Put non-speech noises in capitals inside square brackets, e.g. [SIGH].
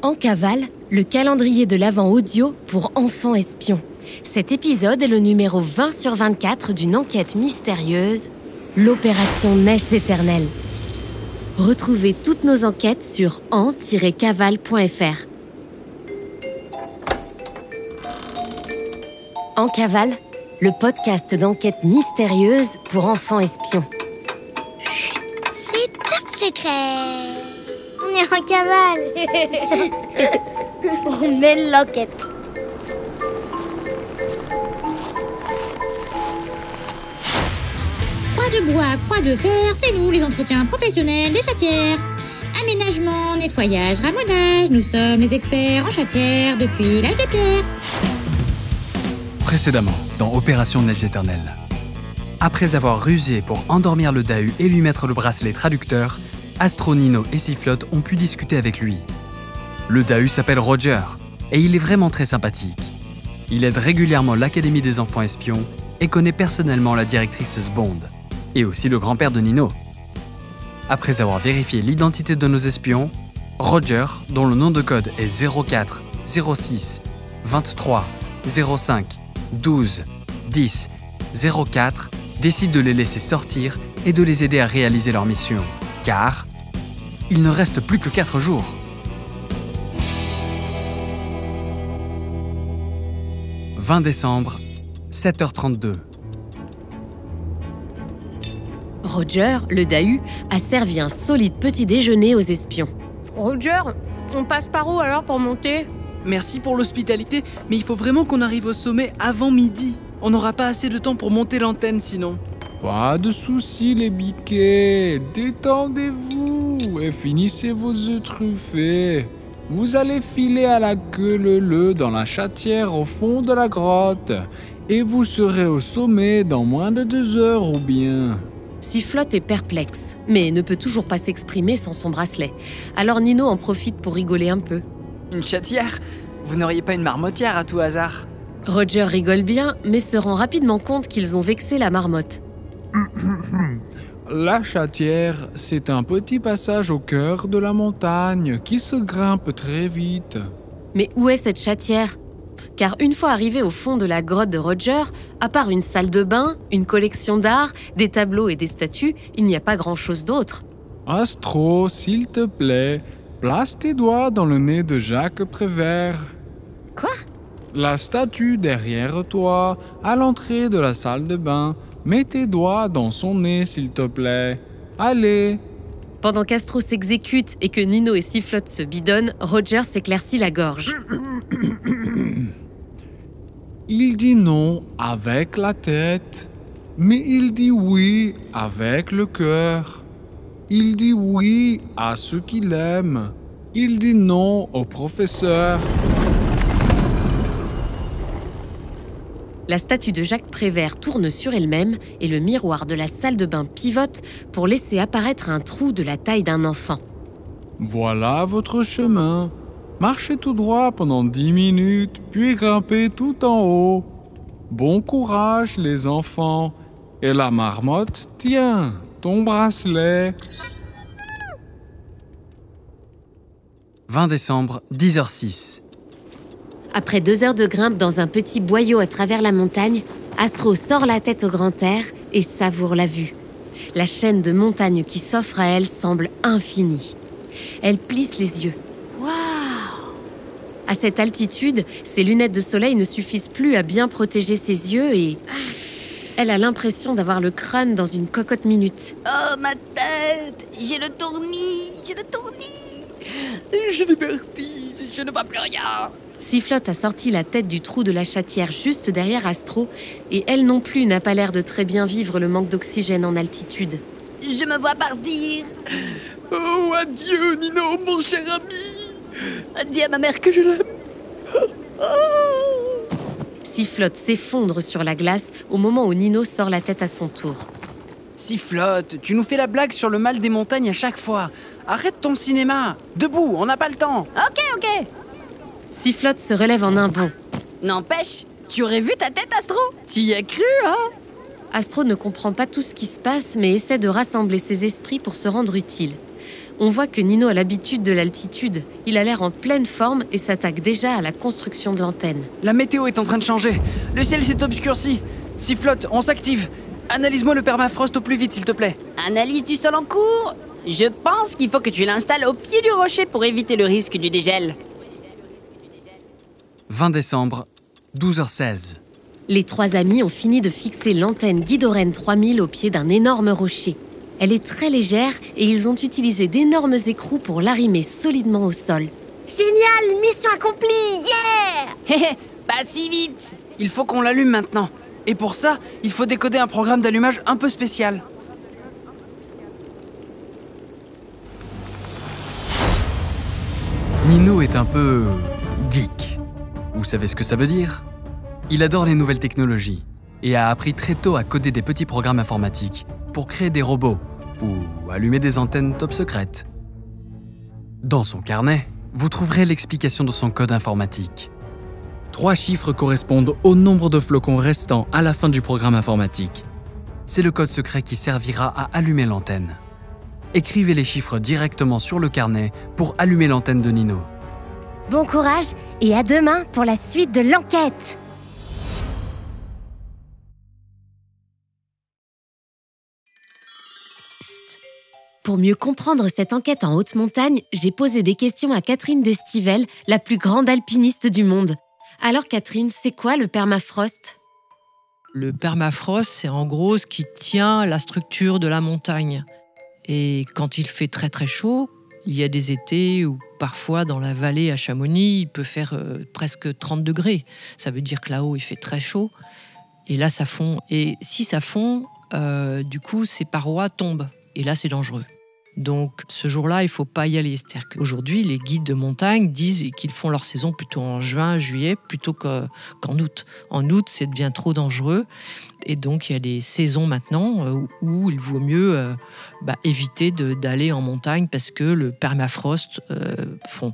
En cavale, le calendrier de l'Avent audio pour enfants espions. Cet épisode est le numéro 20 sur 24 d'une enquête mystérieuse, l'opération Neiges éternelles. Retrouvez toutes nos enquêtes sur en-cavale.fr. En cavale, le podcast d'enquête mystérieuse pour enfants espions. C'est top secret est en cavale [LAUGHS] On mène l'enquête Croix de bois, croix de fer, c'est nous les entretiens professionnels des chatières. Aménagement, nettoyage, ramaudage, nous sommes les experts en chatière depuis l'âge de pierre. Précédemment, dans Opération Neige éternelle. Après avoir rusé pour endormir le Dahu et lui mettre le bracelet traducteur, Astronino et Sifflotte ont pu discuter avec lui. Le Dahu s'appelle Roger et il est vraiment très sympathique. Il aide régulièrement l'Académie des enfants espions et connaît personnellement la directrice Bond et aussi le grand-père de Nino. Après avoir vérifié l'identité de nos espions, Roger, dont le nom de code est 04 06 23 05 12 10 04, décide de les laisser sortir et de les aider à réaliser leur mission. Car il ne reste plus que 4 jours. « 20 décembre, 7h32. Roger, le Dahu, a servi un solide petit déjeuner aux espions. Roger, on passe par où alors pour monter? Merci pour l'hospitalité, mais il faut vraiment qu'on arrive au sommet avant midi. On n'aura pas assez de temps pour monter l'antenne sinon. Pas de soucis les biquets, détendez-vous et finissez vos œufs truffés. Vous allez filer à la queue le le dans la chatière au fond de la grotte et vous serez au sommet dans moins de deux heures ou bien. Sifflotte est perplexe, mais ne peut toujours pas s'exprimer sans son bracelet. Alors Nino en profite pour rigoler un peu. Une chatière? Vous n'auriez pas une marmotière à tout hasard? Roger rigole bien, mais se rend rapidement compte qu'ils ont vexé la marmotte. La chatière, c'est un petit passage au cœur de la montagne qui se grimpe très vite. Mais où est cette chatière? Car une fois arrivé au fond de la grotte de Roger, à part une salle de bain, une collection d'art, des tableaux et des statues, il n'y a pas grand-chose d'autre. Astro, s'il te plaît, place tes doigts dans le nez de Jacques Prévert. Quoi? La statue derrière toi, à l'entrée de la salle de bain. Mets tes doigts dans son nez, s'il te plaît. Allez. Pendant qu'Astro s'exécute et que Nino et Sifflotte se bidonnent, Roger s'éclaircit la gorge. [COUGHS] Il dit non avec la tête, mais il dit oui avec le cœur. Il dit oui à ceux qu'il aime. Il dit non au professeur. La statue de Jacques Prévert tourne sur elle-même et le miroir de la salle de bain pivote pour laisser apparaître un trou de la taille d'un enfant. Voilà votre chemin. Marchez tout droit pendant dix minutes, puis grimpez tout en haut. Bon courage, les enfants. Et la marmotte, tiens, ton bracelet. 20 décembre, 10h06. Après deux heures de grimpe dans un petit boyau à travers la montagne, Astro sort la tête au grand air et savoure la vue. La chaîne de montagnes qui s'offre à elle semble infinie. Elle plisse les yeux. Waouh À cette altitude, ses lunettes de soleil ne suffisent plus à bien protéger ses yeux et elle a l'impression d'avoir le crâne dans une cocotte minute. Oh ma tête J'ai le tournis J'ai le tournis Je suis je ne vois plus rien. Sifflotte a sorti la tête du trou de la chatière juste derrière Astro, et elle non plus n'a pas l'air de très bien vivre le manque d'oxygène en altitude. Je me vois partir Oh, adieu, Nino, mon cher ami. Dis à ma mère que je l'aime Sifflotte s'effondre sur la glace au moment où Nino sort la tête à son tour. Sifflotte, tu nous fais la blague sur le mal des montagnes à chaque fois. Arrête ton cinéma. Debout, on n'a pas le temps. Ok, ok Sifflotte se relève en un bond. N'empêche, tu aurais vu ta tête, Astro Tu y as cru, hein? Astro ne comprend pas tout ce qui se passe, mais essaie de rassembler ses esprits pour se rendre utile. On voit que Nino a l'habitude de l'altitude. Il a l'air en pleine forme et s'attaque déjà à la construction de l'antenne. La météo est en train de changer. Le ciel s'est obscurci. Sifflote, on s'active. Analyse-moi le permafrost au plus vite, s'il te plaît. Analyse du sol en cours? Je pense qu'il faut que tu l'installes au pied du rocher pour éviter le risque du dégel. 20 décembre, 12h16. Les trois amis ont fini de fixer l'antenne Guidoren 3000 au pied d'un énorme rocher. Elle est très légère et ils ont utilisé d'énormes écrous pour l'arrimer solidement au sol. Génial, mission accomplie, yeah Hé hé, pas si vite Il faut qu'on l'allume maintenant. Et pour ça, il faut décoder un programme d'allumage un peu spécial. Nino est un peu geek. Vous savez ce que ça veut dire? Il adore les nouvelles technologies et a appris très tôt à coder des petits programmes informatiques pour créer des robots ou allumer des antennes top secrètes. Dans son carnet, vous trouverez l'explication de son code informatique. Trois chiffres correspondent au nombre de flocons restants à la fin du programme informatique. C'est le code secret qui servira à allumer l'antenne. Écrivez les chiffres directement sur le carnet pour allumer l'antenne de Nino. Bon courage et à demain pour la suite de l'enquête Pour mieux comprendre cette enquête en haute montagne, j'ai posé des questions à Catherine Destivelle, la plus grande alpiniste du monde. Alors Catherine, c'est quoi le permafrost? Le permafrost, c'est en gros ce qui tient la structure de la montagne. Et quand il fait très très chaud, il y a des étés où parfois dans la vallée à Chamonix, il peut faire euh, presque 30 degrés. Ça veut dire que là-haut, il fait très chaud. Et là, ça fond. Et si ça fond, euh, du coup, ces parois tombent. Et là, c'est dangereux. Donc ce jour-là, il ne faut pas y aller. C'est-à-dire qu'aujourd'hui, les guides de montagne disent qu'ils font leur saison plutôt en juin, juillet, plutôt que- qu'en août. En août, ça devient trop dangereux. Et donc, il y a des saisons maintenant euh, où, il vaut mieux euh, bah, éviter d'aller en montagne parce que le permafrost euh, fond.